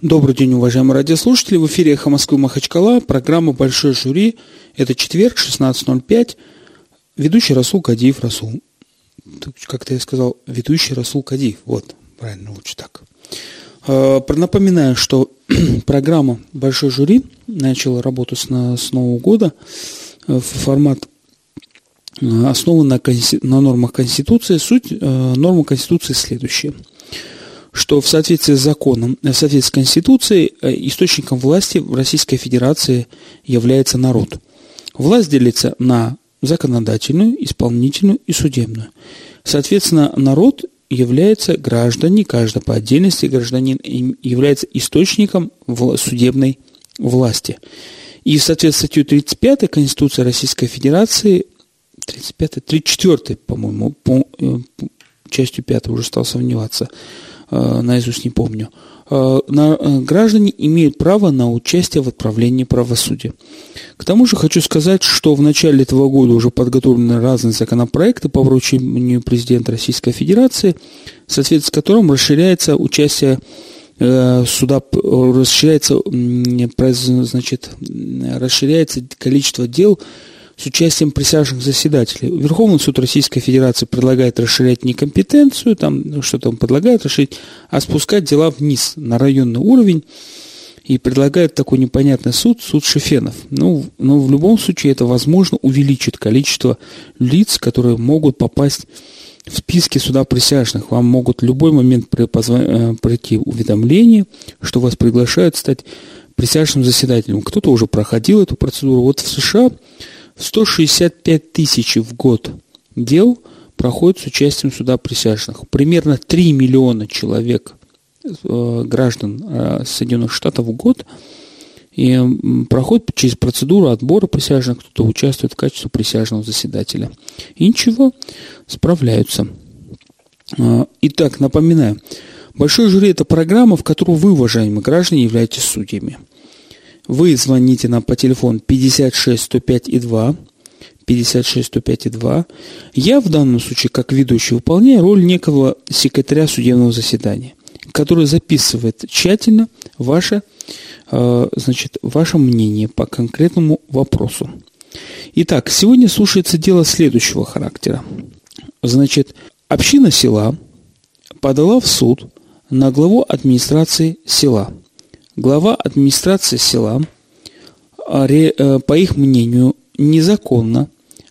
Добрый день, уважаемые радиослушатели. В эфире «Эхо Москвы» Махачкала, программа «Большой жюри». Это четверг, 16.05. Ведущий Расул Кадиев Расул. Как-то я сказал, ведущий Расул Кадиев. Вот, правильно, лучше так. А, напоминаю, что программа «Большой жюри» начала работу с, с Нового года. Э, формат э, основан на, на нормах Конституции. Суть э, нормы Конституции следующая – что в соответствии с законом, в соответствии с Конституцией, э, источником власти в Российской Федерации является народ. Власть делится на законодательную, исполнительную и судебную. Соответственно, народ является граждане, каждый по отдельности гражданин является источником судебной власти. И в соответствии с статьей 35 Конституции Российской Федерации, 35 34 по-моему, по, э, частью 5 уже стал сомневаться, Э, наизусть не помню, э, э, граждане имеют право на участие в отправлении правосудия. К тому же хочу сказать, что в начале этого года уже подготовлены разные законопроекты по вручению президента Российской Федерации, в соответствии с которым расширяется участие суда, расширяется, значит, расширяется количество дел, с участием присяжных заседателей. Верховный суд Российской Федерации предлагает расширять не компетенцию, там ну, что там предлагает расширить, а спускать дела вниз на районный уровень и предлагает такой непонятный суд, суд Шефенов. Ну, но в любом случае это, возможно, увеличит количество лиц, которые могут попасть в списке суда присяжных. Вам могут в любой момент э, пройти уведомление, что вас приглашают стать присяжным заседателем. Кто-то уже проходил эту процедуру. Вот в США 165 тысяч в год дел проходит с участием суда присяжных. Примерно 3 миллиона человек, э, граждан э, Соединенных Штатов в год, и проходит через процедуру отбора присяжных, кто-то участвует в качестве присяжного заседателя. И ничего, справляются. Э, итак, напоминаю, Большой жюри – это программа, в которой вы, уважаемые граждане, являетесь судьями. Вы звоните нам по телефону 56 105 и 2, 56 105 и 2. Я в данном случае, как ведущий, выполняю роль некого секретаря судебного заседания, который записывает тщательно ваше, э, значит, ваше мнение по конкретному вопросу. Итак, сегодня слушается дело следующего характера. Значит, община села подала в суд на главу администрации села – глава администрации села, а, э, по их мнению, незаконно,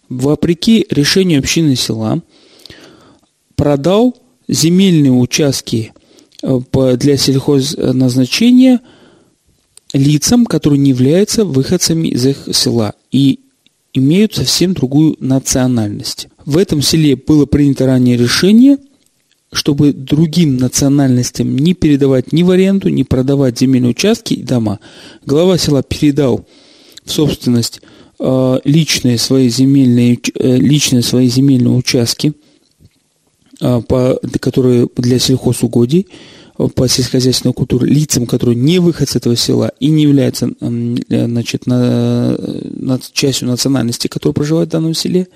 вопреки решению общины села, продал земельные участки э, для сельхозназначения лицам, которые не являются выходцами из их села и имеют совсем другую национальность. В этом селе было принято ранее решение чтобы другим национальностям не передавать ни в аренду, ни продавать земельные участки и дома. Глава села передал в собственность э, личные свои земельные, э, личные свои земельные участки, э, по, которые для сельхозугодий, по сельскохозяйственной культуре лицам, которые не выход с этого села и не являются значит, на, на частью национальности, которая проживает в данном селе,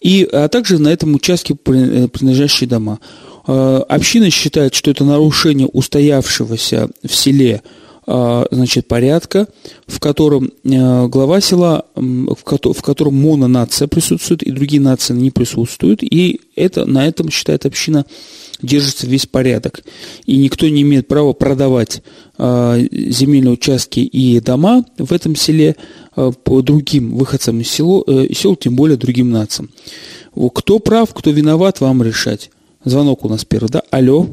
и, а также на этом участке э, принадлежащие дома. А, община считает, что это нарушение устоявшегося в селе значит, порядка, в котором э, глава села, в котором мононация присутствует, и другие нации не присутствуют, и это, на этом, считает община, держится весь порядок. И никто не имеет права продавать земельные участки и дома в этом селе Э, по другим выходцам из, село, э, из сел, тем более другим нациям. Кто прав, кто виноват, вам решать. Звонок у нас первый, да? Алло.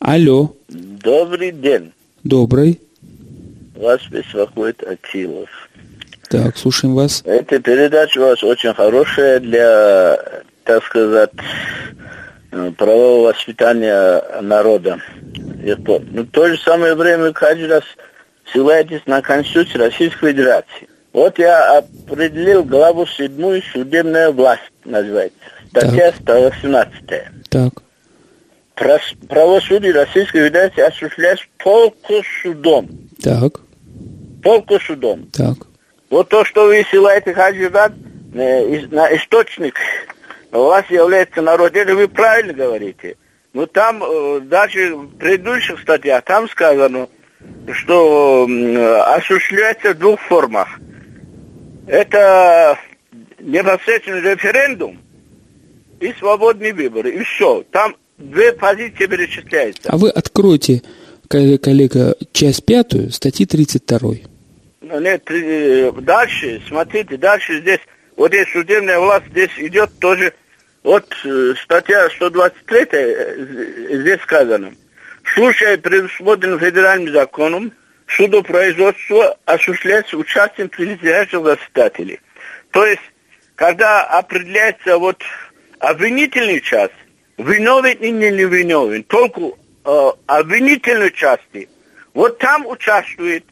Алло. Добрый день. Добрый. Вас беспокоит Атилов. Так, слушаем вас. Эта передача у вас очень хорошая для, так сказать, э, правового воспитания народа. И то, но в то же самое время каждый раз ссылаетесь на Конституцию Российской Федерации. Вот я определил главу седьмую судебная власть называется. Статья 118. Так. Правосудие Российской Федерации осуществляется только судом. Так. Только судом. Так. Вот то, что вы ссылаете Хаджидат э, на источник, у вас является народ, это вы правильно говорите. Но там, э, даже в предыдущих статьях, там сказано, что осуществляется в двух формах. Это непосредственный референдум и свободный выбор. И все. Там две позиции перечисляются. А вы откройте, коллега, часть пятую, статьи 32. Нет, э, дальше, смотрите, дальше здесь, вот здесь судебная власть, здесь идет тоже, вот э, статья 123, э, здесь сказано. В случае, предусмотренном федеральным законом, судопроизводство осуществляется участием прилежащих заседателей. То есть, когда определяется вот обвинительный часть, виновен или не виновен, только э, обвинительной части, вот там участвует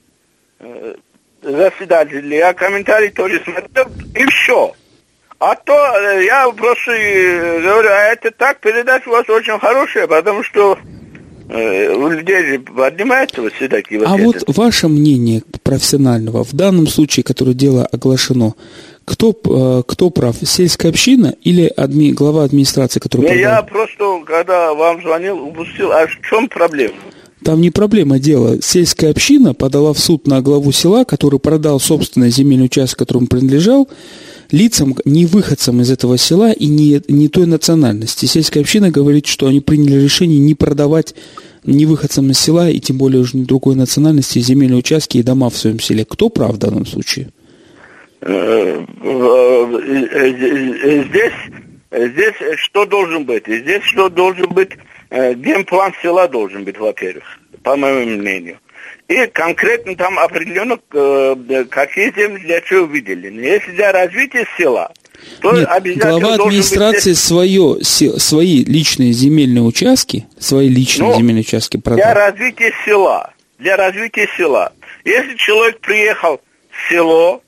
заседатель, я комментарий тоже смотрел, и все. А то э, я просто э, говорю, а это так, передача у вас очень хорошая, потому что э, у людей же поднимаются вот все такие вот. А вот ваше мнение профессионального, в данном случае, которое дело оглашено, кто, кто прав, сельская община или адми, глава администрации, который Не, Я просто, когда вам звонил, упустил, а в чем проблема? Там не проблема дела. Сельская община подала в суд на главу села, который продал собственный земельный участок, которому принадлежал, лицам, не выходцам из этого села и не, не той национальности. Сельская община говорит, что они приняли решение не продавать не выходцам из села и тем более уже не другой национальности земельные участки и дома в своем селе. Кто прав в данном случае? Э, здесь, здесь что должен быть? Здесь что должен быть? Э, генплан села должен быть, во-первых, по моему мнению. И конкретно там определенно, э, какие земли для чего выделены. Если для развития села, то Нет, обязательно глава администрации быть... свое, свои личные земельные участки, свои личные ну, земельные участки продал. Для развития села. Для развития села. Если человек приехал в село,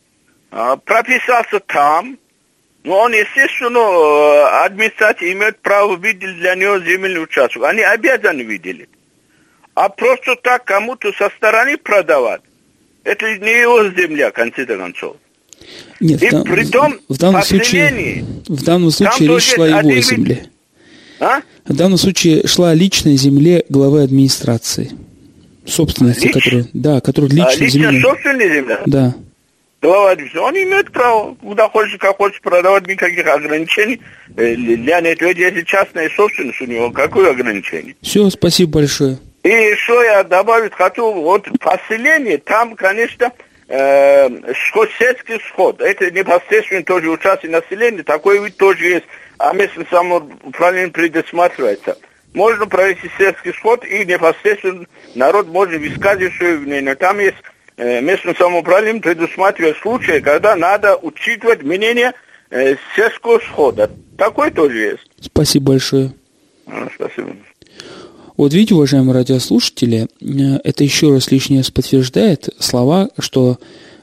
а, прописался там, но он, естественно, э, администрация имеет право выделить для него земельный участок. Они обязаны выделить. А просто так кому-то со стороны продавать, это не его земля, в конце концов. Нет, и в, при том, в данном случае, в данном случае речь шла о его земле. А? В данном случае шла о личной земле главы администрации. Собственности, Лич? которая, да, которая личная а, лично земля. собственная земля? Да глава администрации, он имеет право, куда хочешь, как хочешь продавать, никаких ограничений. Э, для этого, если частная собственность у него, какое ограничение? Все, спасибо большое. И еще я добавить хочу, вот поселение, там, конечно, э, сельский сход, это непосредственно тоже участие населения, такой вид тоже есть, а местное самоуправление предусматривается. Можно провести сельский сход, и непосредственно народ может высказывать свое мнение. Там есть местным самоуправлением предусматривает случаи, когда надо учитывать мнение э, сельского схода. Такой тоже есть. Спасибо большое. А, спасибо. Вот видите, уважаемые радиослушатели, э, это еще раз лишний раз подтверждает слова, что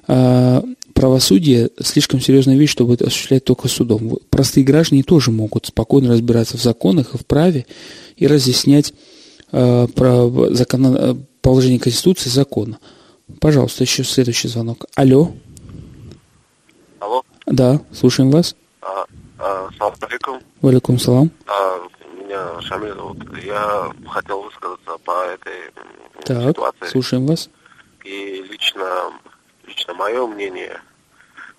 э, правосудие слишком серьезная вещь, чтобы осуществлять только судом. Простые граждане тоже могут спокойно разбираться в законах и в праве и разъяснять э, про закон, положение Конституции закона. Пожалуйста, еще следующий звонок. Алло. Алло. Да, слушаем вас. А, а, салам алейкум. Валикум салам. А, меня Шамиль зовут. Я хотел высказаться по этой так, ситуации. слушаем вас. И лично, лично мое мнение,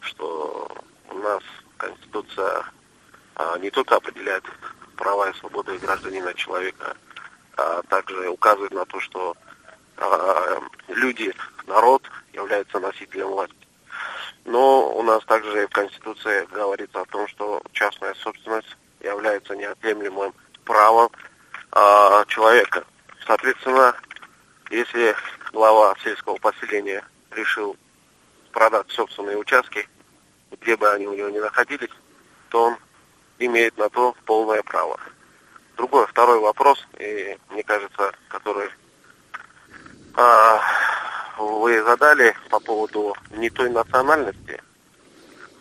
что у нас Конституция а, не только определяет права и свободы гражданина человека, а также указывает на то, что а, люди, народ является носителем власти. Но у нас также в Конституции говорится о том, что частная собственность является неотъемлемым правом а, человека. Соответственно, если глава сельского поселения решил продать собственные участки, где бы они у него ни находились, то он имеет на то полное право. Другой, второй вопрос, и мне кажется, который а, вы задали по поводу не той национальности,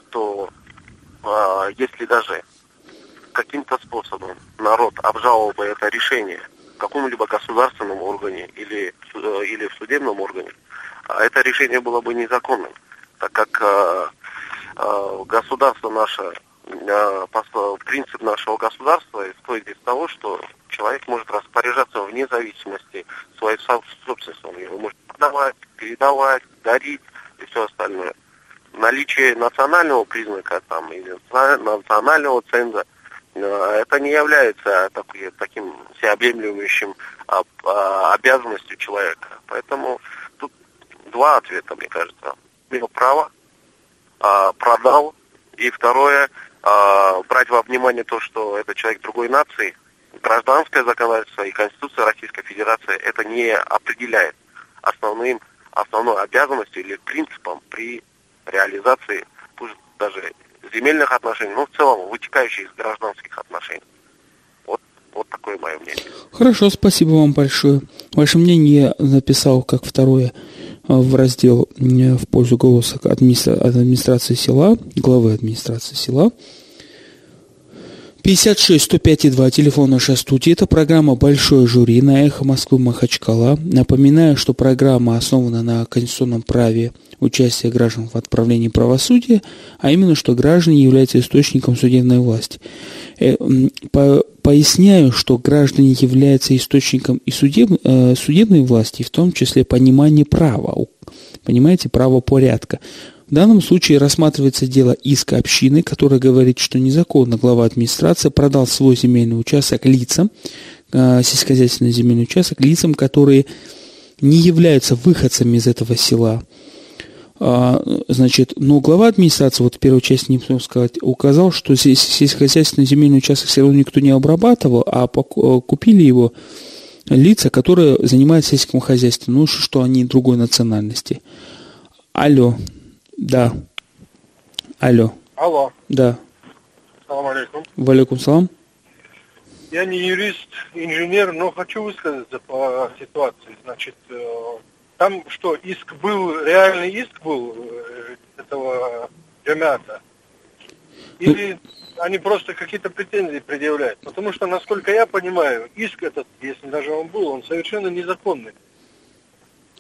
то а, если даже каким-то способом народ обжаловал бы это решение в каком-либо государственном органе или, э, или в судебном органе, а это решение было бы незаконным, так как а, а, государство наше, принцип нашего государства исходит из того, что человек может распоряжаться вне зависимости своей собственности. Он его может отдавать, передавать, дарить и все остальное. Наличие национального признака там или национального ценза э, это не является такой, таким всеобъемлющим обязанностью человека. Поэтому тут два ответа, мне кажется. Имел право, а, продал, и второе, а, брать во внимание то, что это человек другой нации, гражданское законодательство и Конституция Российской Федерации это не определяет основным, основной обязанностью или принципом при реализации пусть даже земельных отношений, но в целом вытекающих из гражданских отношений. Вот, вот такое мое мнение. Хорошо, спасибо вам большое. Ваше мнение написал как второе в раздел в пользу голоса администра... администрации села, главы администрации села. 56 105 и 2, телефон нашей студии. Это программа «Большое жюри» на эхо Москвы Махачкала. Напоминаю, что программа основана на конституционном праве участия граждан в отправлении правосудия, а именно, что граждане являются источником судебной власти. Э, по, поясняю, что граждане являются источником и судеб, э, судебной власти, в том числе понимания права, понимаете, правопорядка. В данном случае рассматривается дело иска общины, которая говорит, что незаконно глава администрации продал свой земельный участок лицам, э, сельскохозяйственный земельный участок лицам, которые не являются выходцами из этого села. А, значит, но глава администрации, вот в первой части не могу сказать, указал, что здесь сельскохозяйственный земельный участок все равно никто не обрабатывал, а э, купили его лица, которые занимаются сельским хозяйством, ну что они другой национальности. Алло. Да. Алло. Алло. Да. Салам алейкум. Валейкум салам. Я не юрист, инженер, но хочу высказаться по ситуации. Значит, э, там что, иск был, реальный иск был э, этого джамята? Или они просто какие-то претензии предъявляют? Потому что, насколько я понимаю, иск этот, если даже он был, он совершенно незаконный.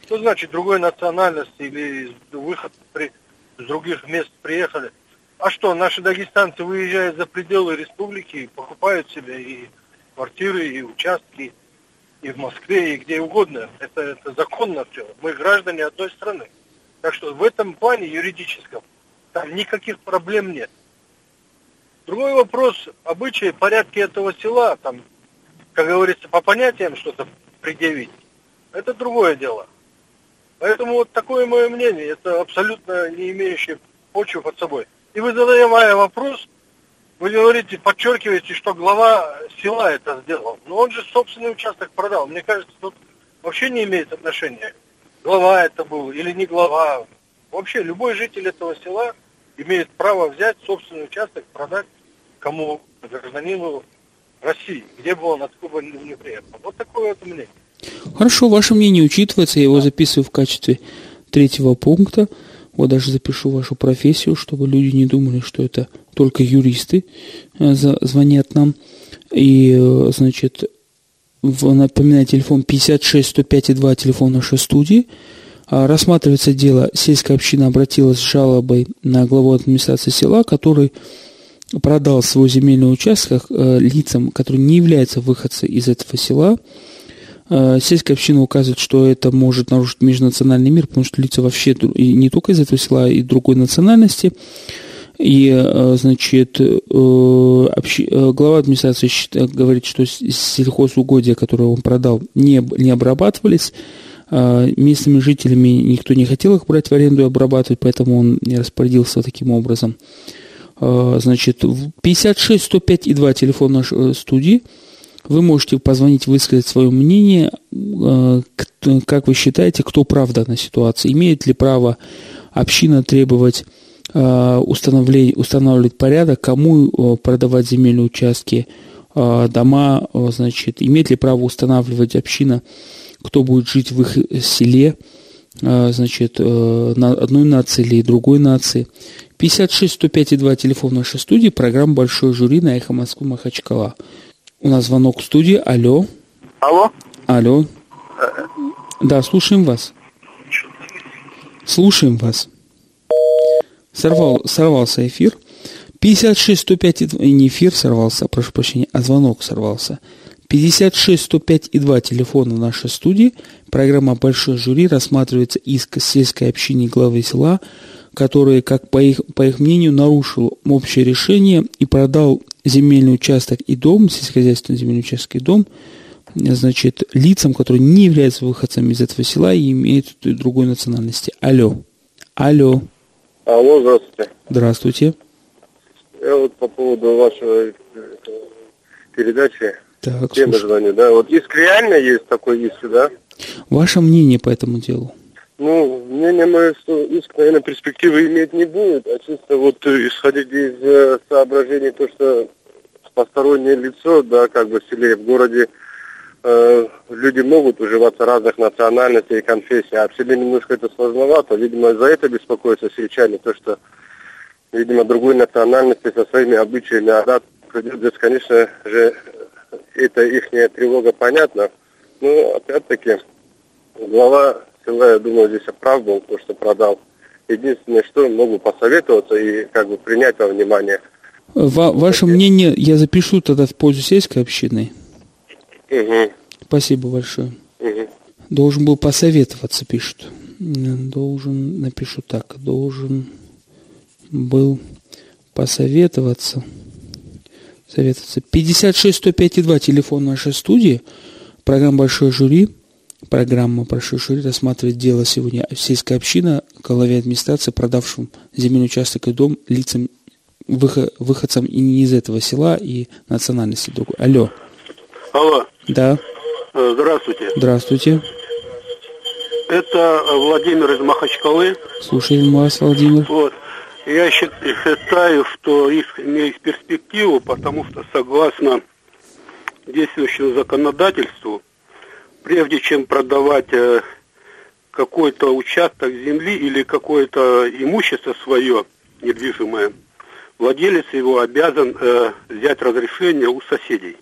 Что значит другой национальности или выход при с других мест приехали. А что, наши дагестанцы выезжают за пределы республики, покупают себе и квартиры, и участки, и в Москве, и где угодно. Это, это законно все. Мы граждане одной страны. Так что в этом плане юридическом там никаких проблем нет. Другой вопрос, обычаи, порядки этого села, там, как говорится, по понятиям что-то предъявить, это другое дело. Поэтому вот такое мое мнение, это абсолютно не имеющее почву под собой. И вы задавая вопрос, вы говорите, подчеркиваете, что глава села это сделал. Но он же собственный участок продал. Мне кажется, тут вообще не имеет отношения, глава это был или не глава. Вообще любой житель этого села имеет право взять собственный участок, продать кому гражданину России, где бы он откуда не приехал. Вот такое вот мнение. Хорошо, ваше мнение учитывается, я его записываю в качестве третьего пункта. Вот даже запишу вашу профессию, чтобы люди не думали, что это только юристы э, звонят нам. И, э, значит, напоминаю, телефон 56 105 2, телефон нашей студии. А, рассматривается дело, сельская община обратилась с жалобой на главу администрации села, который продал свой земельный участок э, лицам, которые не являются выходцами из этого села, сельская община указывает, что это может нарушить межнациональный мир, потому что лица вообще и не только из этого села, и другой национальности. И, э, значит, э, глава администрации говорит, что сельхозугодия, которые он продал, не, не обрабатывались. Местными жителями никто не хотел их брать в аренду и обрабатывать, поэтому он не распорядился таким образом. Значит, 56 105 и 2 телефон нашей студии – вы можете позвонить, высказать свое мнение, э, как вы считаете, кто прав в данной ситуации. Имеет ли право община требовать э, устанавливать порядок, кому э, продавать земельные участки, дома, значит, имеет ли право устанавливать община, кто будет жить в их селе, значит, на одной нации или другой нации. 56 105 и 2 телефон нашей студии, программа «Большой жюри» на «Эхо Москвы» Махачкала. У нас звонок в студии. Алло. Алло. Алло. Да, слушаем вас. Слушаем вас. Сорвал, сорвался эфир. 56 105 не эфир сорвался, прошу прощения, а звонок сорвался. 56 105 и 2 телефона нашей студии. Программа «Большой жюри» рассматривается иск сельской общины главы села, который, как по их, по их мнению, нарушил общее решение и продал земельный участок и дом, сельскохозяйственный земельный участок и дом, значит, лицам, которые не являются выходцами из этого села и имеют другой национальности. Алло. Алло. Алло, здравствуйте. Здравствуйте. Я вот по поводу вашей передачи так, темы звоню, да. Вот иск реально есть такой иск, да? Ваше мнение по этому делу? Ну, мнение мое, что иск, наверное, перспективы иметь не будет, а чисто вот исходить из э, соображений, то, что постороннее лицо, да, как бы в селе, в городе, э, люди могут уживаться разных национальностей и конфессий, а в селе немножко это сложновато. Видимо, за это беспокоятся сельчане, то, что, видимо, другой национальности со своими обычаями, а да, придет конечно же, это их тревога понятна. Но, опять-таки, глава села, я думаю, здесь прав был, то, что продал. Единственное, что могу посоветоваться и как бы принять во внимание. Ва- ваше мнение я запишу тогда в пользу сельской общины. Угу. Спасибо большое. Угу. Должен был посоветоваться, пишут. Должен, напишу так, должен был посоветоваться. Советоваться. 56 105 2 телефон нашей студии. Программа «Большой жюри». Программа «Большой жюри» рассматривает дело сегодня сельская община, главе администрации, продавшим земельный участок и дом лицам, выходцам и не из этого села, и национальности другой. Алло. Алло. Да. Э, здравствуйте. Здравствуйте. Это Владимир из Махачкалы. Слушаем вас, Владимир. Вот. Я считаю, что их имеет перспективу, потому что согласно действующему законодательству, прежде чем продавать э, какой-то участок земли или какое-то имущество свое недвижимое, владелец его обязан э, взять разрешение у соседей.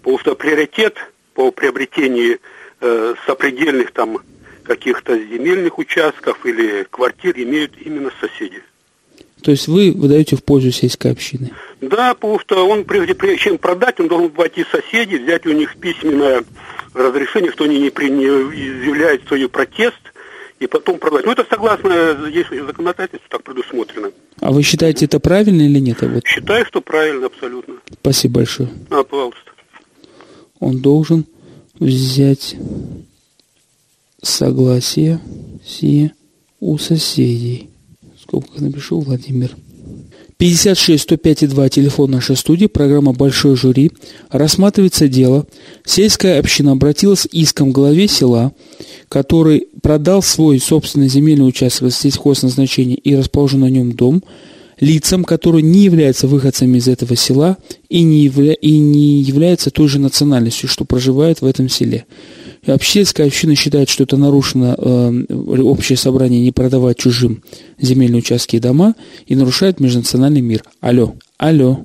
Потому что приоритет по приобретению э, сопредельных там каких-то земельных участков или квартир имеют именно соседи. То есть вы выдаете в пользу сельской общины? Да, потому что он, прежде, чем продать, он должен пойти соседей, взять у них письменное разрешение, что они не, при, не изъявляют свой протест, и потом продать. Ну, это согласно действующему законодательству так предусмотрено. А вы считаете это правильно или нет? Вот. Считаю, что правильно абсолютно. Спасибо большое. А, пожалуйста. Он должен взять согласие все у соседей. Скобках напишу Владимир. 56 105 2 телефон нашей студии, программа «Большой жюри». Рассматривается дело. Сельская община обратилась с иском к главе села, который продал свой собственный земельный участок сельхозназначения и расположен на нем дом лицам, которые не являются выходцами из этого села и не, явля... и не являются той же национальностью, что проживает в этом селе. Общественная община считает, что это нарушено э, общее собрание не продавать чужим земельные участки и дома и нарушает межнациональный мир. Алло. Алло.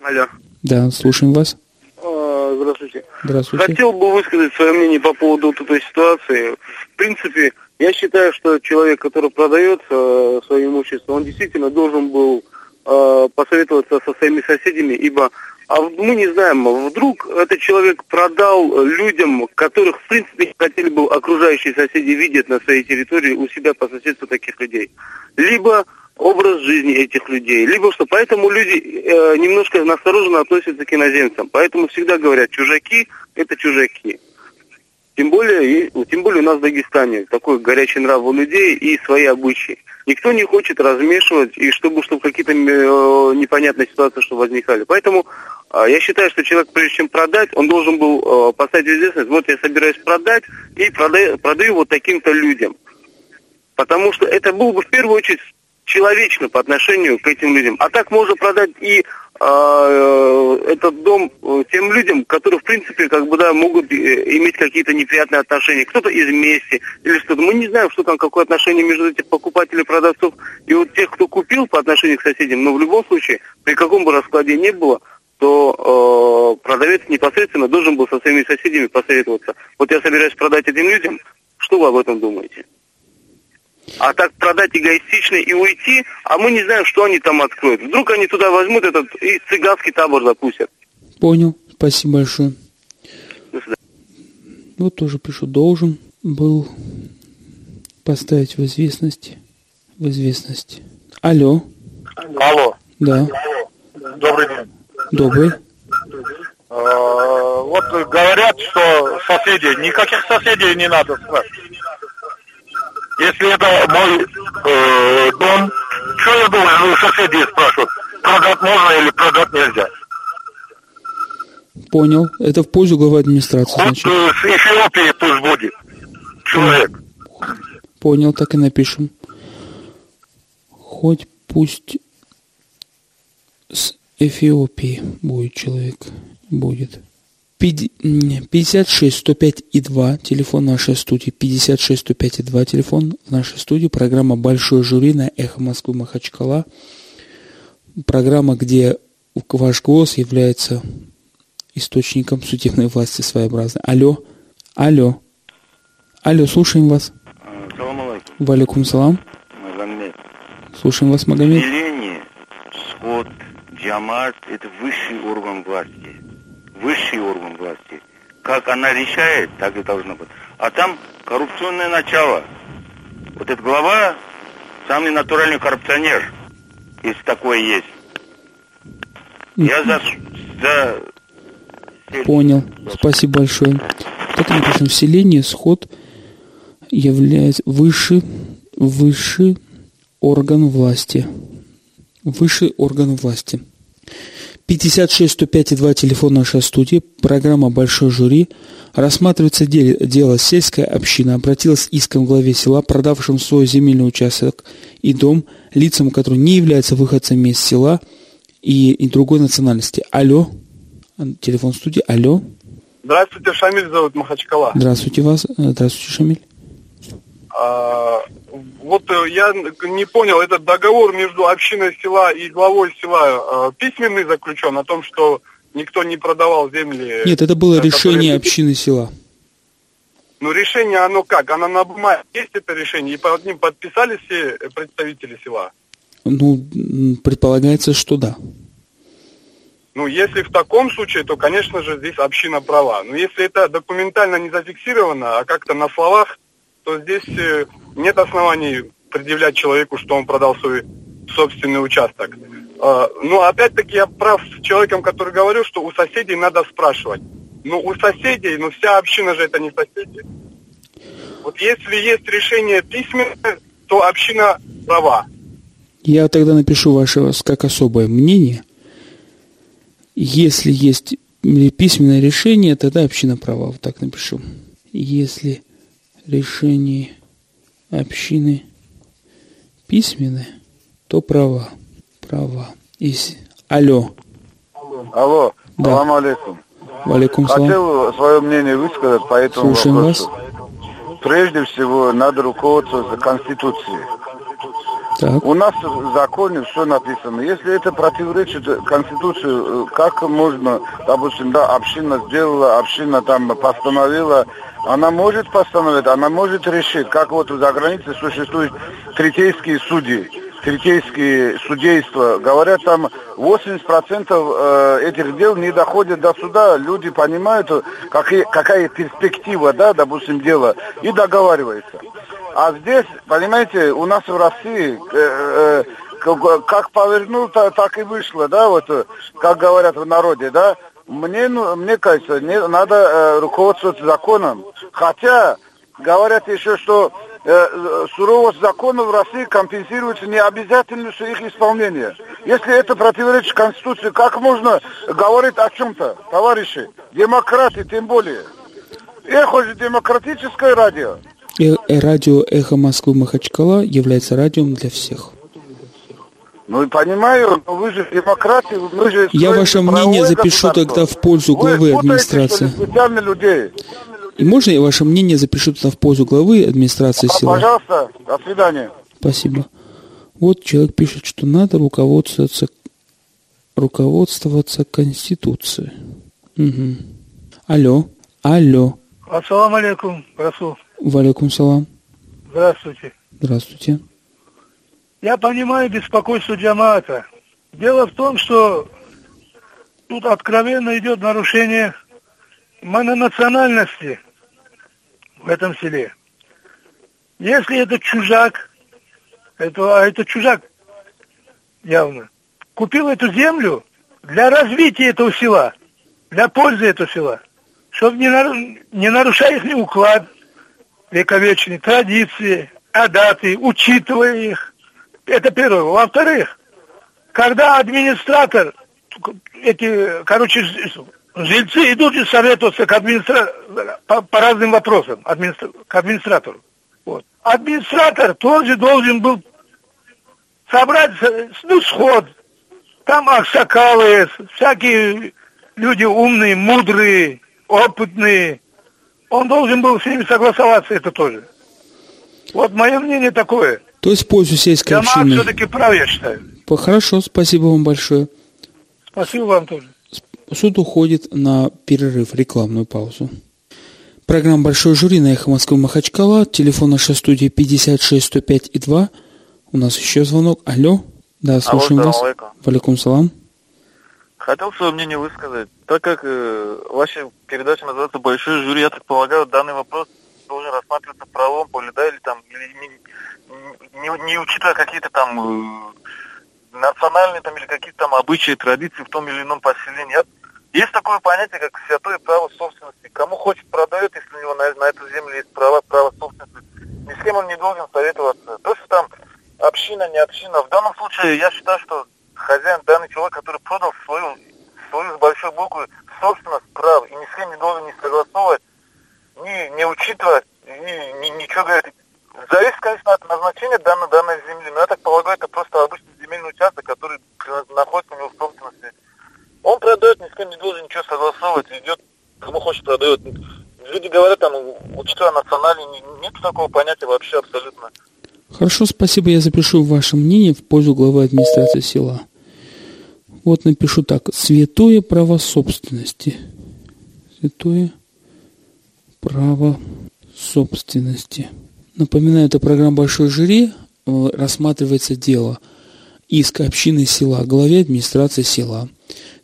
Алло. Да, слушаем вас. А, здравствуйте. Здравствуйте. Хотел бы высказать свое мнение по поводу вот этой ситуации. В принципе, я считаю, что человек, который продает э, свое имущество, он действительно должен был э, посоветоваться со своими соседями, ибо а мы не знаем, вдруг этот человек продал людям, которых, в принципе, хотели бы окружающие соседи видеть на своей территории у себя по соседству таких людей. Либо образ жизни этих людей, либо что. Поэтому люди э, немножко настороженно относятся к иноземцам. Поэтому всегда говорят, чужаки – это чужаки. Тем более, и, тем более у нас в Дагестане такой горячий нрав у людей и свои обычаи. Никто не хочет размешивать, и чтобы, чтобы какие-то э, непонятные ситуации что возникали. Поэтому я считаю, что человек, прежде чем продать, он должен был э, поставить известность, вот я собираюсь продать, и продаю, продаю вот таким-то людям. Потому что это было бы в первую очередь человечно по отношению к этим людям. А так можно продать и э, этот дом э, тем людям, которые, в принципе, как бы, да, могут э, иметь какие-то неприятные отношения. Кто-то из мести или что-то. Мы не знаем, что там, какое отношение между этих покупателей и продавцов. И вот тех, кто купил по отношению к соседям, но в любом случае, при каком бы раскладе не было, то э, продавец непосредственно должен был со своими соседями посоветоваться. Вот я собираюсь продать этим людям, что вы об этом думаете? А так продать эгоистично и уйти, а мы не знаем, что они там откроют. Вдруг они туда возьмут этот и цыганский табор запустят. Понял. Спасибо большое. Вот тоже пишу, должен был поставить в известность. В известность. Алло. Алло. Да. Добрый день. Добрый. А, Вот говорят, что соседи, никаких соседей не надо спрашивать. Если это мой э, дом, что я должен у соседей спрашивать, продать можно или продать нельзя? Понял. Это в пользу главы администрации, Вот значит. э, с Эфиопии пусть будет человек. Понял, так и напишем. Хоть пусть с Эфиопии будет человек. Будет. Пяти- м, 56 105 и 2, телефон нашей студии. 56 105 и 2, телефон нашей студии. Программа «Большой жюри» на «Эхо Москвы» Махачкала. Программа, где ваш голос является источником судебной власти своеобразной. Алло, алло, алло, слушаем вас. Салам алейкум, Валикум салам. Магомед. Слушаем вас, Магомед. Деление, сход, джамат – это высший орган власти. Высший орган власти. Как она решает, так и должно быть. А там коррупционное начало. Вот этот глава – самый натуральный коррупционер, если такое есть. Я за... за... Понял. Спасибо большое. Так и напишем. В селении сход является выше, высший орган власти. Высший орган власти. 56 105 и 2 телефон нашей студии. Программа «Большой жюри». Рассматривается деле- дело сельская община обратилась с иском к главе села, продавшим свой земельный участок и дом лицам, которые не являются выходцами из села и, и другой национальности. Алло. Телефон студии. Алло. Здравствуйте, Шамиль зовут Махачкала. Здравствуйте вас. Здравствуйте, Шамиль. А, вот э, я не понял, этот договор между общиной села и главой села э, письменный заключен о том, что никто не продавал земли. Нет, это было э, которые- решение общины села. Ну, решение, оно как? Оно на бумаге есть это решение, и под ним подписали все представители села. Ну, предполагается, что да. Ну, если в таком случае, то, конечно же, здесь община права. Но если это документально не зафиксировано, а как-то на словах, то здесь э, нет оснований предъявлять человеку, что он продал свой собственный участок. А, Ну, опять-таки, я прав с человеком, который говорил, что у соседей надо спрашивать. Ну, у соседей, ну, вся община же это не соседи. Вот если есть решение письменное, то община права. Я тогда напишу ваше как особое мнение. Если есть письменное решение, тогда община права. Вот так напишу. Если решение общины письменное, то права. Права. Если... Алло. Алло, Да. салам алейкум. Валикум салам. Хотел свое мнение высказать по этому Слушаем вопросу. Прежде всего, надо руководствоваться Конституцией. Так. У нас в законе все написано. Если это противоречит Конституции, э, как можно, допустим, да, община сделала, община там постановила, она может постановить, она может решить, как вот за границей существуют третейские судьи, третейские судейства. Говорят, там 80% э, этих дел не доходят до суда, люди понимают, какие, какая перспектива, да, допустим, дела, и договариваются. А здесь, понимаете, у нас в России э, э, как, повернул, та- так и вышло, да, вот, э, как говорят в народе, да. Мне, ну, мне кажется, не, надо э, руководствоваться законом. Хотя, говорят еще, что э, суровость законов в России компенсируется необязательностью их исполнения. Если это противоречит Конституции, как можно говорить о чем-то, товарищи? Демократы тем более. Эхо же демократическое радио. Э- э- радио «Эхо Москвы Махачкала» является радиом для всех. Ну и понимаю, но вы же демократы, вы же... Я ваше мнение запишу тогда в пользу Вы главы путаете, администрации. специально людей. И можно я ваше мнение запишу тогда в пользу главы администрации А, села? Пожалуйста, до свидания. Спасибо. Вот человек пишет, что надо руководствоваться, руководствоваться Конституцией. Мгм. Алло, алло, Ассаламу алейкум, Расул. валикум салам. Здравствуйте. Здравствуйте. Я понимаю беспокойство джамаата. Дело в том, что тут откровенно идет нарушение мононациональности в этом селе. Если это чужак, это, а это чужак явно, купил эту землю для развития этого села, для пользы этого села, чтобы не, не нарушая их уклад вековечный, традиции, адаты, учитывая их. Это первое. Во-вторых, когда администратор, эти, короче, жильцы идут и советуются к администра... по, по разным вопросам администра... к администратору. Вот. Администратор тоже должен был собрать ну, сход. Там аксакалы, всякие люди умные, мудрые, опытные. Он должен был с ними согласоваться, это тоже. Вот мое мнение такое. То есть пользу сельской Дома общины. все-таки прав, я считаю. Хорошо, спасибо вам большое. Спасибо вам тоже. Суд уходит на перерыв, рекламную паузу. Программа «Большой жюри» на «Эхо Москвы» Махачкала. Телефон нашей студии 56 105 и 2. У нас еще звонок. Алло. Да, слушаем Алло, вас. алейкум. Валикум салам. Хотел свое мнение высказать. Так как э, ваша передача называется «Большой жюри», я так полагаю, данный вопрос должен рассматриваться в правовом поле, да, или там, или не, не- не учитывая какие-то там э, национальные там или какие-то там обычаи, традиции в том или ином поселении. Я- Есть такое понятие, как святое право собственности. Кому хочет продает, если у него на, на эту землю есть право, право собственности. Ни с кем он не должен советоваться. То, что там община, не община. В данном случае я считаю, что хозяин, данный человек, который продал свою, свою с большой буквы собственность прав и ни с кем не должен не согласовывать, не, не учитывать, ни, ни- ничего говорить. Зависит, конечно, от назначения данной, данной земли, но я так полагаю, это просто обычный земельный участок, который находится у него в собственности. Он продает, ни с кем не должен ничего согласовывать, идет, кому хочет продает. Люди говорят, там, учитывая национальный, нет такого понятия вообще абсолютно. Хорошо, спасибо. Я запишу ваше мнение в пользу главы администрации села. Вот напишу так. Святое право собственности. Святое право собственности. Напоминаю, это программа «Большой жюри». Э, Рассматривается дело иска общины села, главе администрации села.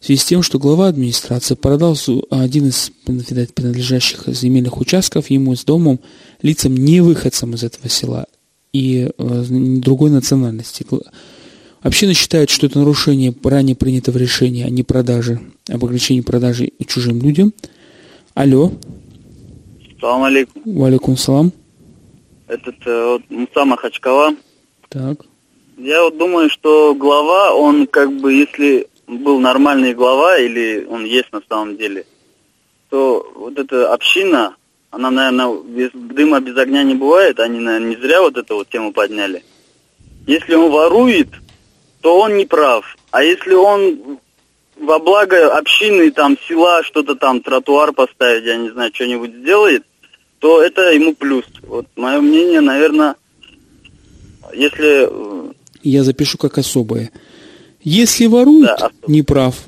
В связи с тем, что глава администрации продал один из принадлежащих земельных участков ему с домом лицам не выходцам из этого села и э, другой национальности. Община считает, что это нарушение ранее принятого решения о непродаже, об ограничении продажи чужим людям. Алло, Салам алейкум. валикум салам. Этот э, вот, Муса Махачкала. Так. Я вот думаю, что глава, он как бы, если был нормальный глава, или он есть на самом деле, то вот эта община, она, наверное, без дыма, без огня не бывает, они, наверное, не зря вот эту вот тему подняли. Если он ворует, то он не прав. А если он во благо общины, там, села, что-то там, тротуар поставить, я не знаю, что-нибудь сделает, то это ему плюс. Вот мое мнение, наверное, если э, Я запишу как особое. Если ворует, не прав.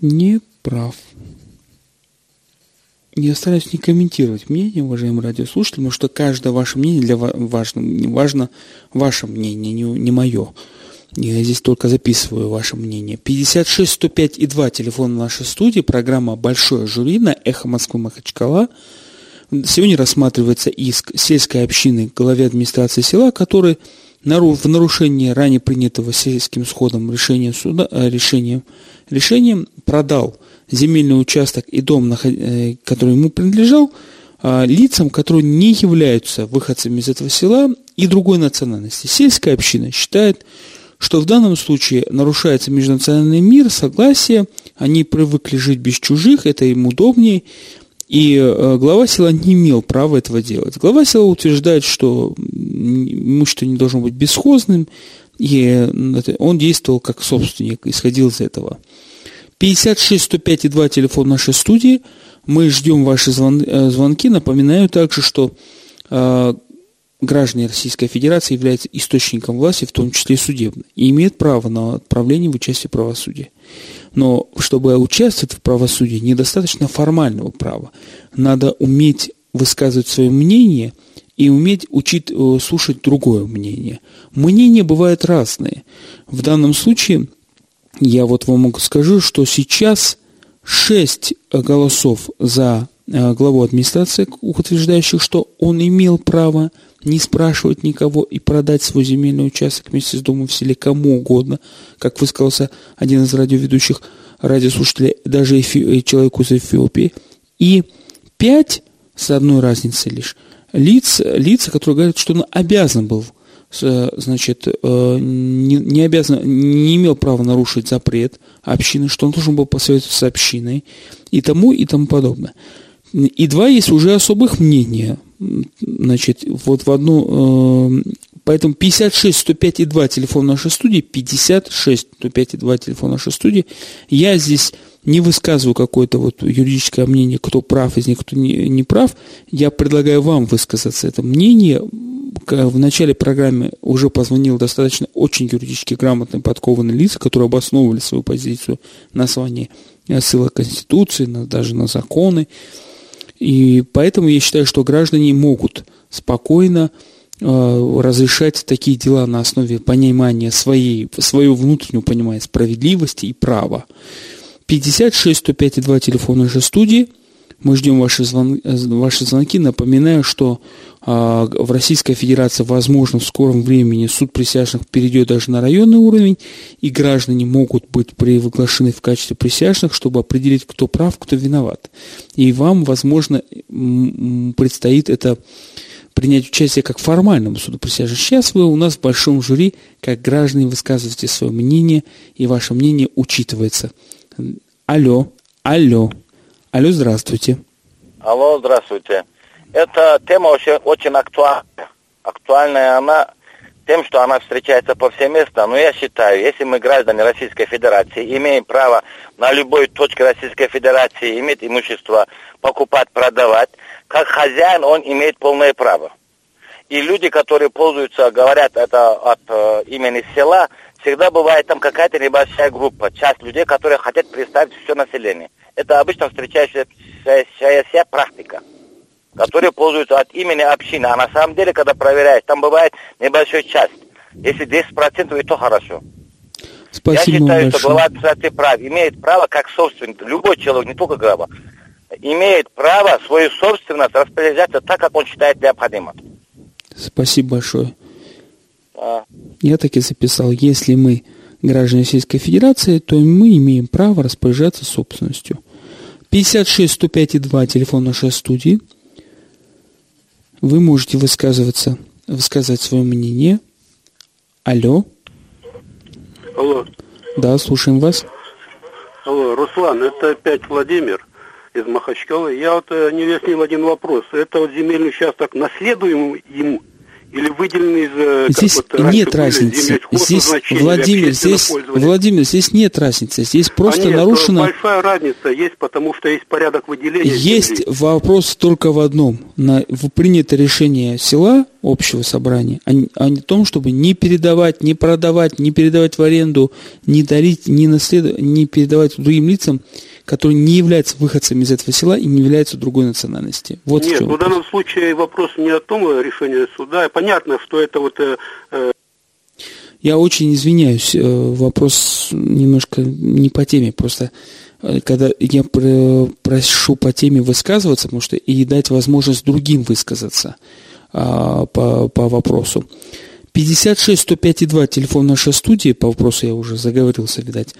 Не прав. Я стараюсь не комментировать мнение, уважаемые радиослушатели, потому что каждое ваше мнение для важно. Важно ваше мнение, не, не мое. Я здесь только записываю ваше мнение. 56 105 и 2 телефон нашей студии, программа «Большое жюри» на «Эхо Москвы Махачкала». Сегодня рассматривается иск сельской общины главе администрации села, который в нарушении ранее принятого сельским сходом решения суда, э, решением, решением продал земельный участок и дом, э, который ему принадлежал, а, лицам, которые не являются выходцами из этого села и другой национальности. Сельская община считает, что в данном случае нарушается межнациональный мир, согласие, они привыкли жить без чужих, это им удобнее, и э, глава села не имел права этого делать. Глава села утверждает, что имущество не должно быть бесхозным, и он действовал как собственник, исходил из этого. 56 105 и 2 телефон нашей студии. Мы ждем ваши э, звонки. Напоминаю также, что э, граждане Российской Федерации являются источником власти, в том числе судебной, и имеют право на отправление в участие в правосудии. Но чтобы участвовать в правосудии, недостаточно формального права. Надо уметь высказывать свое мнение и уметь учить э, слушать другое мнение. Мнения бывают разные. В данном случае я вот вам скажу, что сейчас шесть голосов за главу администрации, утверждающих, что он имел право не спрашивать никого и продать свой земельный участок вместе с домом в селе кому угодно, как высказался один из радиоведущих радиослушателей, даже эфи, человеку из Эфиопии. И пять, с одной разницей лишь, лиц, лица, которые говорят, что он обязан был значит, э, не, не обязан, не имел права нарушить запрет общины, что он должен был посоветоваться с общиной и тому, и тому подобное. И два есть уже особых мнения. Значит, вот в одну... Э, поэтому 56 105 и 2 телефон нашей студии, 56 105 и 2 телефон нашей студии. Я здесь не высказываю какое-то вот юридическое мнение, кто прав из них, кто не, не прав. Я предлагаю вам высказаться это мнение. В начале программы уже позвонил достаточно очень юридически грамотные, подкованные лица, которые обосновывали свою позицию на основании ссылок Конституции, на, даже на законы. И поэтому я считаю, что граждане могут спокойно э, разрешать такие дела на основе понимания своей, своего внутреннего понимания справедливости и права. 56 105 2 телефон нашей студии. Мы ждем ваши, звон, ваши звонки. Напоминаю, что а, в Российской Федерации, возможно, в скором времени суд присяжных перейдет даже на районный уровень, и граждане могут быть приглашены в качестве присяжных, чтобы определить, кто прав, кто виноват. И вам, возможно, предстоит это принять участие как формальному суду присяжных. Сейчас вы у нас в большом жюри, как граждане, высказываете свое мнение, и ваше мнение учитывается. Алло, алло, алло, здравствуйте. Алло, здравствуйте. Эта тема очень, очень актуальна. Актуальная она тем, что она встречается повсеместно. Но я считаю, если мы граждане Российской Федерации, имеем право на любой точке Российской Федерации иметь имущество, покупать, продавать, как хозяин он имеет полное право. И люди, которые пользуются, говорят это от э, имени села, всегда бывает там какая-то небольшая группа, часть людей, которые хотят представить все население. Это обычно встречающаяся практика, которые пользуются от имени общины. А на самом деле, когда проверяешь, там бывает небольшая часть. Если 10%, и то хорошо. Спасибо Я считаю, что глава администрации прав имеет право, как собственник, любой человек, не только глава, имеет право свою собственность распоряжаться так, как он считает необходимым. Спасибо большое. А. Я таки записал, если мы граждане Российской Федерации, то мы имеем право распоряжаться собственностью. 56 105 2 телефон нашей студии. Вы можете высказываться, высказать свое мнение. Алло. Алло. Да, слушаем вас. Алло, Руслан, это опять Владимир из Махачкалы. Я вот э, не выяснил один вопрос. Это вот земельный участок наследуемый ему или выделенный из... э, Здесь вот нет разницы. Здесь, Владимир, здесь? Владимир, здесь нет разницы. Здесь просто а нет, нарушено... большая разница есть, потому что есть порядок выделения Есть земли. вопрос только в одном. На, в принято решение села, общего собрания, а не, а не в том, чтобы не передавать, не продавать, не передавать в аренду, не дарить, не, наследовать, не передавать другим лицам, которые не являются выходцами из этого села и не являются другой национальности. Вот в Нет, чем ну, в данном случае вопрос не о том э, решении суда. Понятно, что это вот... э, э, Я очень извиняюсь, э, вопрос немножко не по теме, просто когда я про- прошу по теме высказываться, потому что и дать возможность другим высказаться а, по, по вопросу. 56 105 и 2 телефон нашей студии, по вопросу я уже заговорился, видать.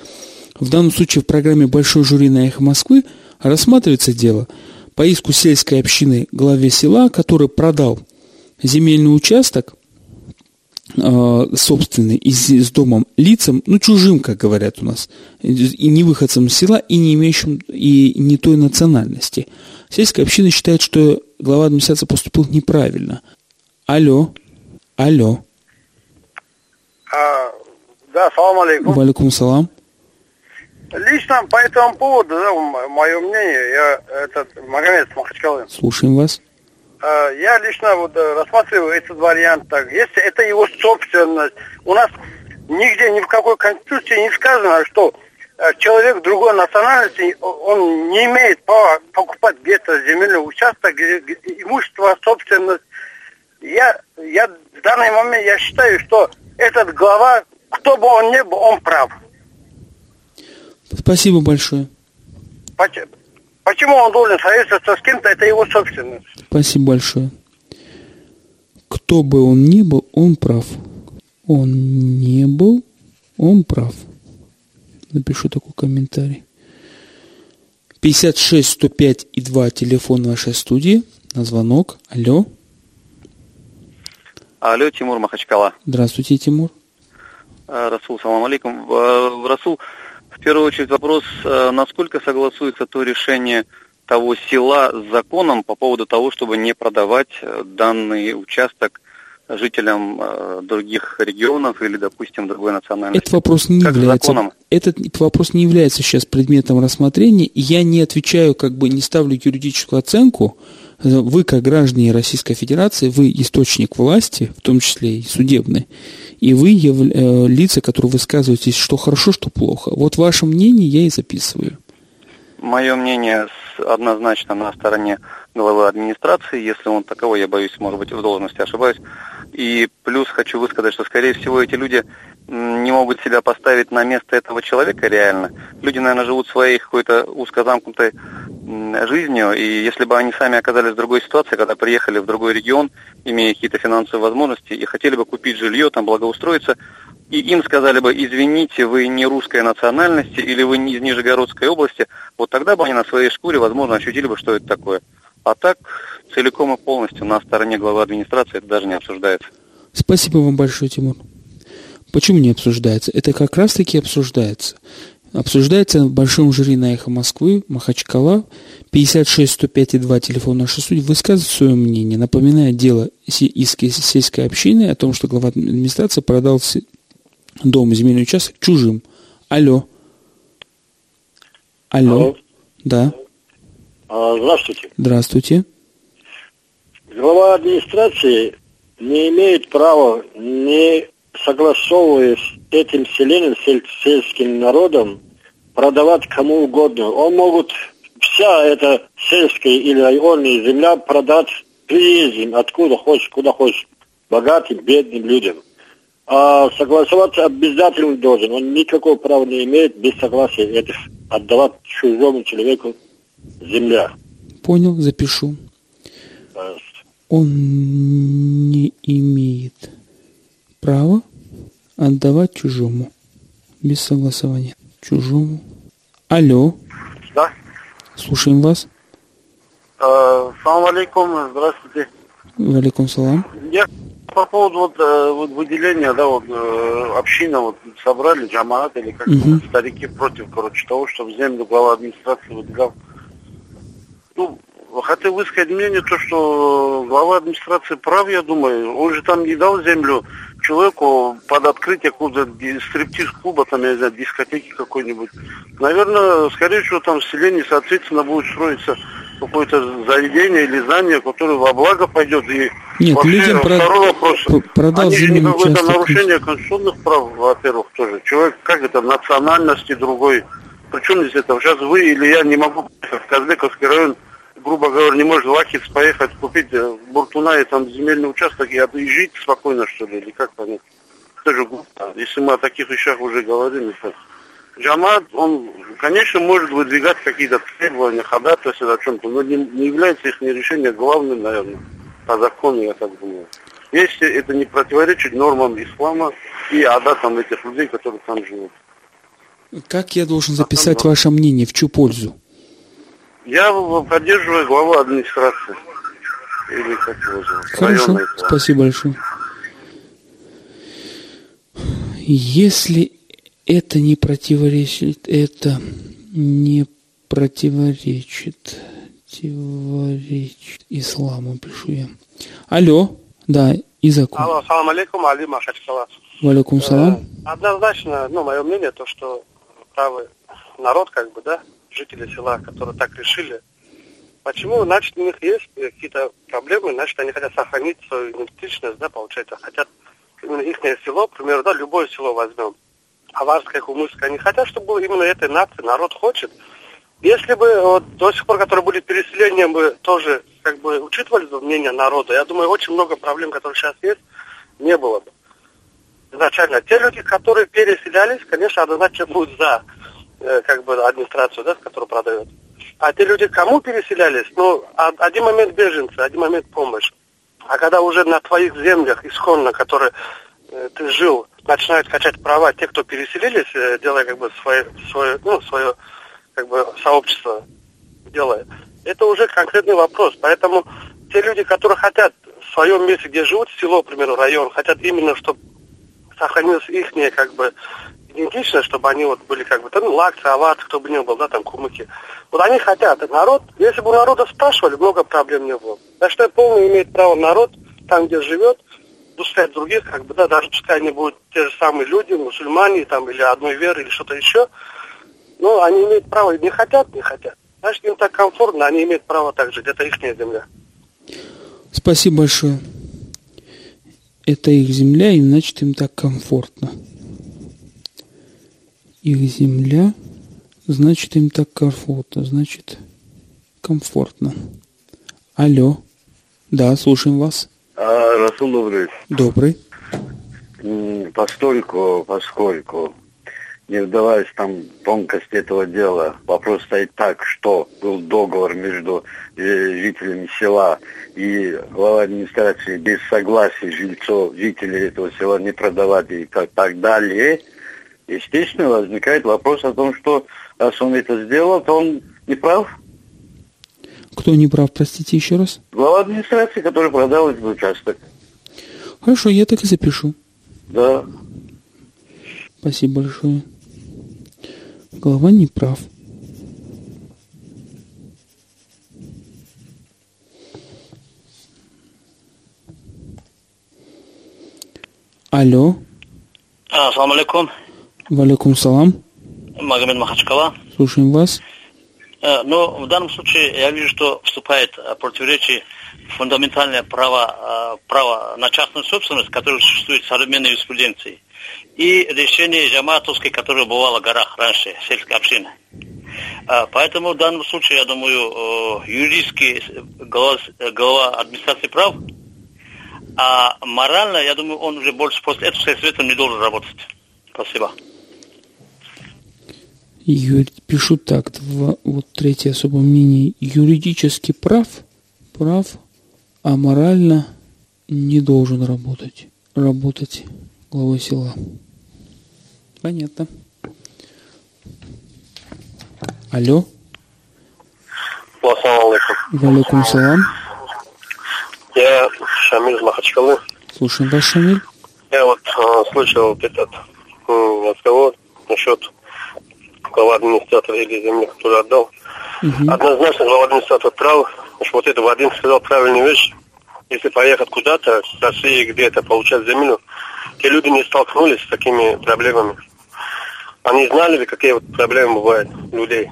В данном случае в программе «Большой жюри на эхо Москвы» рассматривается дело по иску сельской общины главе села, который продал земельный участок э, собственный и с, с домом лицам, ну, чужим, как говорят у нас, и не выходцам из села, и не имеющим, и не той национальности. Сельская община считает, что глава администрации поступил неправильно. Алло, алло, А, да, салам алейкум. валикум салам. Лично по этому поводу, да, мое мнение, я этот Магомед Махачкалы. Слушаем вас. А, Я лично вот э, рассматриваю этот вариант так. Если это его собственность, у нас нигде, ни в какой конституции не сказано, что э, человек другой национальности, он не имеет права покупать где-то земельный участок, имущество, собственность я, я в данный момент я считаю, что этот глава, кто бы он ни был, он прав. Спасибо большое. Почему, он должен советоваться с кем-то, это его собственность. Спасибо большое. Кто бы он ни был, он прав. Он не был, он прав. Напишу такой комментарий. 56 105 и 2 телефон нашей студии. На звонок. Алло. Алло, Тимур Махачкала. Здравствуйте, Тимур. Э, Расул, салам алейкум. Э, Расул, в первую очередь вопрос, э, насколько согласуется то решение того села с законом по поводу того, чтобы не продавать данный участок жителям других регионов или, допустим, другой национальности? Этот вопрос не как является. Законом? Этот вопрос не является сейчас предметом рассмотрения. И я не отвечаю, как бы не ставлю юридическую оценку. Вы, как граждане Российской Федерации, вы источник власти, в том числе и судебной, и вы яв... э, лица, которые высказываетесь, что хорошо, что плохо. Вот ваше мнение я и записываю. Мое мнение однозначно на стороне главы администрации. Если он таковой, я боюсь, может быть, в должности ошибаюсь. И плюс хочу высказать, что, скорее всего, эти люди не могут себя поставить на место этого человека реально. Люди, наверное, живут своей какой-то узкозамкнутой жизнью, и если бы они сами оказались в другой ситуации, когда приехали в другой регион, имея какие-то финансовые возможности, и хотели бы купить жилье, там благоустроиться, и им сказали бы, извините, вы не русской национальности или вы не из Нижегородской области, вот тогда бы они на своей шкуре, возможно, ощутили бы, что это такое. А так, целиком и полностью на стороне главы администрации это даже не обсуждается. Спасибо вам большое, Тимур. Почему не обсуждается? Это как раз-таки обсуждается. Обсуждается в большом жюри на «Эхо Москвы», Махачкала, 56 105 и 2, телефон нашей судьи, высказывает свое мнение, напоминая дело из сельской общины о том, что глава администрации продал дом земельный участок чужим. Алло. Алло. Алло. Да. А, здравствуйте. Здравствуйте. Глава администрации не имеет права, не согласовываясь с этим селением, сельским народом, продавать кому угодно. Он могут вся эта сельская или районная земля продать приезжим, откуда хочешь, куда хочешь, богатым, бедным людям. А согласоваться обязательно должен. Он никакого права не имеет без согласия этих отдавать чужому человеку земля. Понял, запишу. Пожалуйста. Он не имеет права отдавать чужому без согласования. Чужому. Алло. Да. Слушаем вас. Э, салам алейкум, здравствуйте. Валикум салам. Я по поводу вот, э, вот выделения, да, вот э, община вот собрали, джамаат или как Мгм. старики против, короче, того, чтобы землю глава администрации выдвигал. Ну, хотел высказать мнение, то, что глава администрации прав, я думаю. Он же там не дал землю человеку под открытие ди- стриптиз-клуба, там, я не знаю, дискотеки какой-нибудь. Наверное, скорее всего, там в селении, соответственно, будет строиться какое-то заведение или здание, которое во благо пойдет. И Нет, вообще, людям про- второй вопрос. про- продал Они же не какое-то нарушение конституционных прав, во-первых, тоже. Человек, как это, национальности другой. Причем здесь это? Сейчас вы или я не могу в Казбековский район, грубо говоря, не может в поехать купить э, Буртуна и там земельный участок и отъезжать спокойно, что ли, или как понять? Это же глупо. Если мы о таких вещах уже говорим, это... Джамат, он, конечно, может выдвигать какие-то требования, ходатайства о чем-то, но не, не является их решение главным, наверное, по закону, я так думаю. Если это не противоречит нормам ислама и адатам этих людей, которые там живут. Как я должен записать ваше мнение? В чью пользу? Я поддерживаю главу администрации. Или как его зовут? Хорошо, Районной главы. спасибо большое. Если это не противоречит, это не противоречит, противоречит исламу, пишу я. Алло, да, и закон. Алло, салам алейкум, Али Махачкала. Валикум салам. Э, Однозначно, ну, мое мнение, то, что правый народ, как бы, да, жители села, которые так решили, почему, значит, у них есть какие-то проблемы, значит, они хотят сохранить свою идентичность, да, получается, хотят именно их село, к примеру, да, любое село возьмем, Аварское, Хумырское, они хотят, чтобы было именно этой нации, народ хочет. Если бы вот, до сих пор, которые были переселением, бы тоже как бы учитывали бы мнение народа, я думаю, очень много проблем, которые сейчас есть, не было бы. Изначально. Те люди, которые переселялись, конечно, однозначно будут за э, как бы администрацию, да, которую продает. А те люди, кому переселялись, ну, а- один момент беженцы, один момент помощь. А когда уже на твоих землях исконно, которые э, ты жил, начинают качать права те, кто переселились, э, делая как бы свое, свое, ну, свое как бы сообщество делая, это уже конкретный вопрос. Поэтому те люди, которые хотят в своем месте, где живут, село, к примеру, район, хотят именно, чтобы сохранилась их как бы идентичность, чтобы они вот были как бы, там, ну, лакцы, аваты, кто бы ни был, да, там, кумыки. Вот они хотят. И народ, если бы у народа спрашивали, много проблем не было. Я считаю, полный имеет право народ, там, где живет, пускай других, как бы, да, даже пускай они будут те же самые люди, мусульмане, там, или одной веры, или что-то еще, но они имеют право, не хотят, не хотят. Значит, им так комфортно, они имеют право так жить, это их земля. Спасибо большое. Это их земля, и значит им так комфортно. Их земля, значит им так комфортно, значит комфортно. Алло. Да, слушаем вас. А, Расул добрый. Добрый. Постольку, поскольку, не вдаваясь там в тонкости этого дела, вопрос стоит так, что был договор между э, жителями села и глава администрации без согласия жильцов, жителей этого села не продавать и как так далее, естественно, возникает вопрос о том, что раз он это сделал, то он не прав. Кто не прав, простите еще раз? Глава администрации, который продал этот участок. Хорошо, я так и запишу. Да. Спасибо большое. Голова не прав. Алло. Ассаламу алейкум. Валикум салам. Магомед Махачкала. Слушаем вас. Э, Но в данном случае я вижу, что вступает э, противоречие фундаментальное право, э, право на частную собственность, которое существует в современной юриспруденции, и решение джаматовской, которое бывало в горах раньше, сельской общины. Поэтому в данном случае, я думаю, юридический глава, глава администрации прав, а морально, я думаю, он уже больше после этого сельсоветом не должен работать. Спасибо. Ю- Пишу так, два, вот третье особое мнение. Юридически прав, прав, а морально не должен работать. Работать главой села. Понятно. Алло. Ассаламу алейкум. Валикум салам. Я Шамиль из Махачкалы. Слушаем вас, Шамиль. Я вот э, слышал вот этот м, разговор насчет глава администратора или земли, который отдал. Однозначно глава администратора прав. Потому что вот это Вадим сказал правильную вещь. Если поехать куда-то, в России где-то получать землю, те люди не столкнулись с такими проблемами. Они знали ли, какие вот проблемы бывают у людей.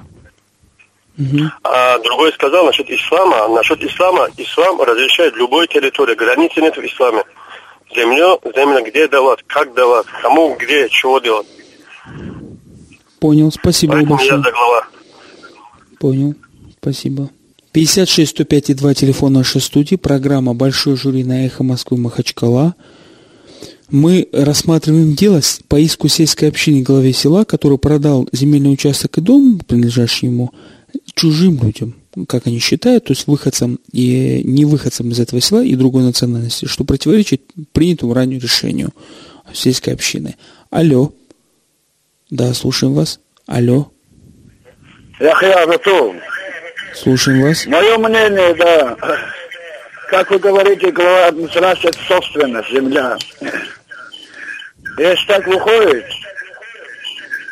А другой сказал насчет ислама. Насчет ислама, ислам разрешает любой территории. Границы нет в исламе. Землю, земля где давать, как давать, кому, где, чего делать. Понял, спасибо Поэтому я большое. за глава. Понял, спасибо. 56 105 и 2 телефон нашей студии, программа «Большой жюри» на «Эхо Москвы» Махачкала. Мы рассматриваем дело по иску сельской общины главе села, который продал земельный участок и дом, принадлежащий ему, чужим людям, как они считают, то есть выходцам и не выходцам из этого села и другой национальности, что противоречит принятому ранее решению сельской общины. Алло. Да, слушаем вас. Алло. Яхья Расул. Слушаем вас. Мое мнение, да, как вы говорите, глава администрации, это собственность, земля. Если так выходит,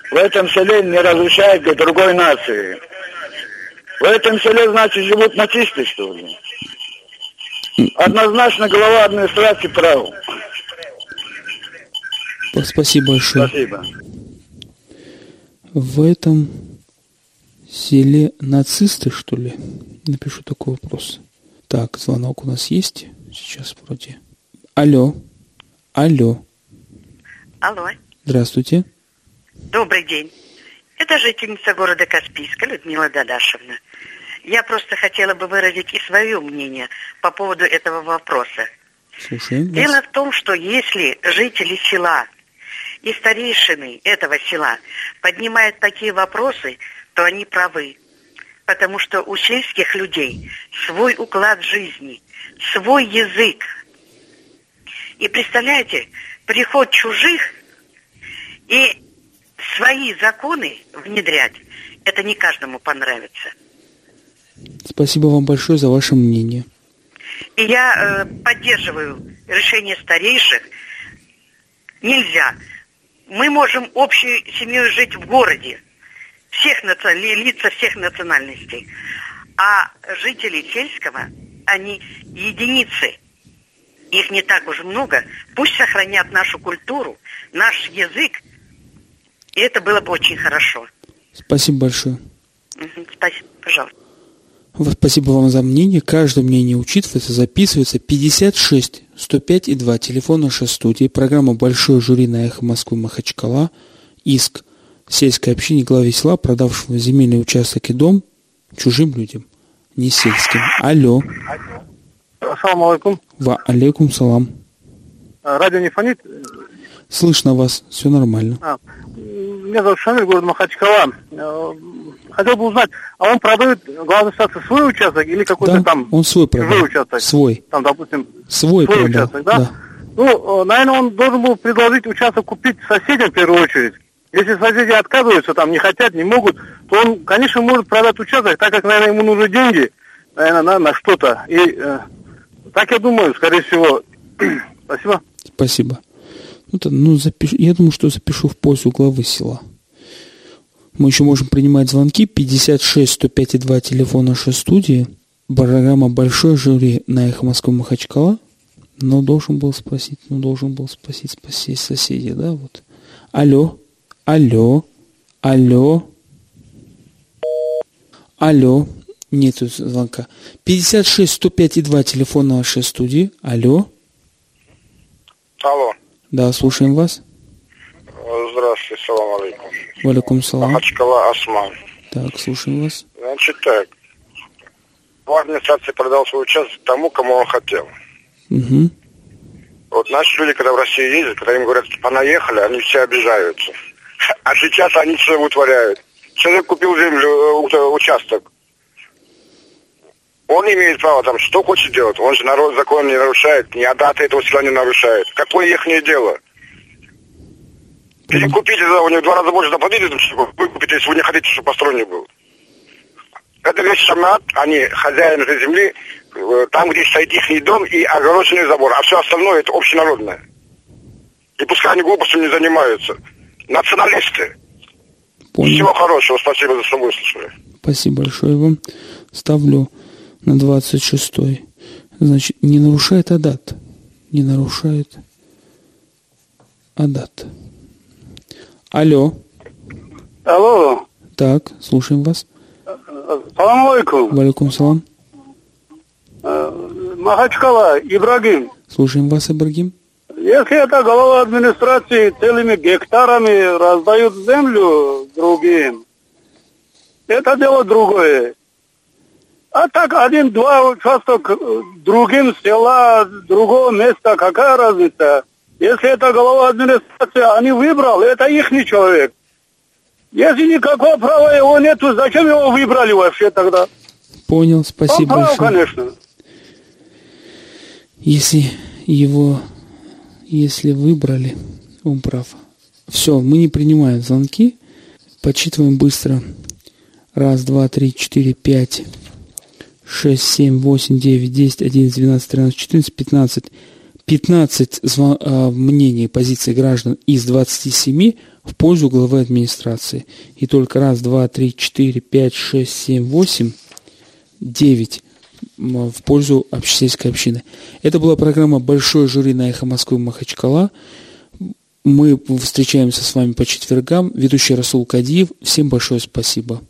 в этом селе не разрешают для другой нации. В этом селе, значит, живут нацисты, что ли? Однозначно глава администрации прав. Спасибо большое. Спасибо. В этом селе нацисты, что ли? Напишу такой вопрос. Так, звонок у нас есть. Сейчас вроде. Алло. Алло. Алло, Здравствуйте. добрый день. Это жительница города Каспийска Людмила Дадашевна. Я просто хотела бы выразить и свое мнение по поводу этого вопроса. Слушаем. Дело в том, что если жители села и старейшины этого села поднимают такие вопросы, то они правы. Потому что у сельских людей свой уклад жизни, свой язык. И представляете, приход чужих и свои законы внедрять, это не каждому понравится. Спасибо вам большое за ваше мнение. И я э, поддерживаю решение старейших. Нельзя. Мы можем общей семьей жить в городе. Всех наци... ли- лица всех национальностей. А жители сельского, они единицы. Их не так уж много. Пусть сохранят нашу культуру, наш язык. И это было бы очень хорошо. Спасибо большое. Спасибо, пожалуйста. Спасибо вам за мнение. Каждое мнение учитывается, записывается. 56 105 и 2. Телефон нашей студии. Программа «Большое жюри» на эхо Москвы Махачкала. Иск сельской общине главе села, продавшего земельный участок и дом чужим людям, не сельским. Алло. Ассаламу алейкум. Ва алейкум салам. А, Радио не фонит? Слышно вас, все нормально. А, меня зовут Шамиль, город Махачкала. Э, Хотел бы узнать, а он продает главной стации свой участок или какой-то Да, там он свой продал. участок? Свой. Там, допустим, Свой, продал. участок, да? Ну, э, наверное, он должен был предложить участок купить соседям в первую очередь. Если соседи отказываются, там не хотят, не могут, то он, конечно, может продать участок, так как, наверное, ему нужны деньги, наверное, на, на что-то. И э, так я думаю, скорее всего. Спасибо. Спасибо. Ну, то, ну, запиш- Я думаю, что запишу в пользу главы села. Мы еще можем принимать звонки 56 105 и 2 телефон нашей студии. Программа «Большой жюри» на эхо Москвы Махачкала. Но должен был спросить, ну должен был спросить, спасти соседей, да, вот. Алло, алло, алло, алло. Нету звонка. 56 105 и 2 телефон нашей студии. Алло. Алло. Да, слушаем вас. Здравствуйте, салам алейкум. Валикум салам. Махачкала Осман. Так, слушаем вас. Значит так. В администрации продал свой участок тому, кому он хотел. Угу. Вот наши люди, когда в Россию ездят, когда им говорят, понаехали, они все обижаются. А сейчас они все вытворяют. Человек купил землю, э, участок. Он имеет право там что хочет делать. Он же народ закон не нарушает, ни даты этого села не нарушает. Какое их дело? Перекупите, да, у него в два раза больше заплатите, чтобы выкупить, если вы не хотите, чтобы построен был. Это весь шамат, они хозяин этой земли, э, там, где стоит их дом и огороженный забор, а все остальное это общенародное. И пускай они глупостью не занимаются. Националисты. Понял. Всего хорошего, спасибо за что выслушали. Спасибо большое вам. Ставлю на 26 Значит, не нарушает Адат. Не нарушает Адат. Алло. Алло, Так, слушаем вас. салам алейкум. Валикум салам. Э, Махачкала, Ибрагим. Слушаем вас, Ибрагим. Если это голова администрации целыми гектарами раздают землю другим, это дело другое. А так один-два участок э, другим села, другого места, какая разница? Если это голова администрации, они выбрал, это их человек. Если никакого права его нету, зачем его выбрали вообще тогда? Понял, Он спасибо прав, большое. конечно. Если его, если выбрали, он прав. Все, мы не принимаем звонки. Подсчитываем быстро. Раз, два, три, четыре, пять, шесть, семь, восемь, девять, десять, одиннадцать, двенадцать, тринадцать, четырнадцать, пятнадцать. 15 зва- а, мнений позиций граждан из 27 в пользу главы администрации. И только раз, два, три, четыре, пять, шесть, семь, восемь, девять в пользу общ- сельской общины. Это была программа «Большое жюри» на «Эхо Москвы» Махачкала. Мы встречаемся с вами по четвергам. Ведущий Расул Кадиев. Всем большое спасибо.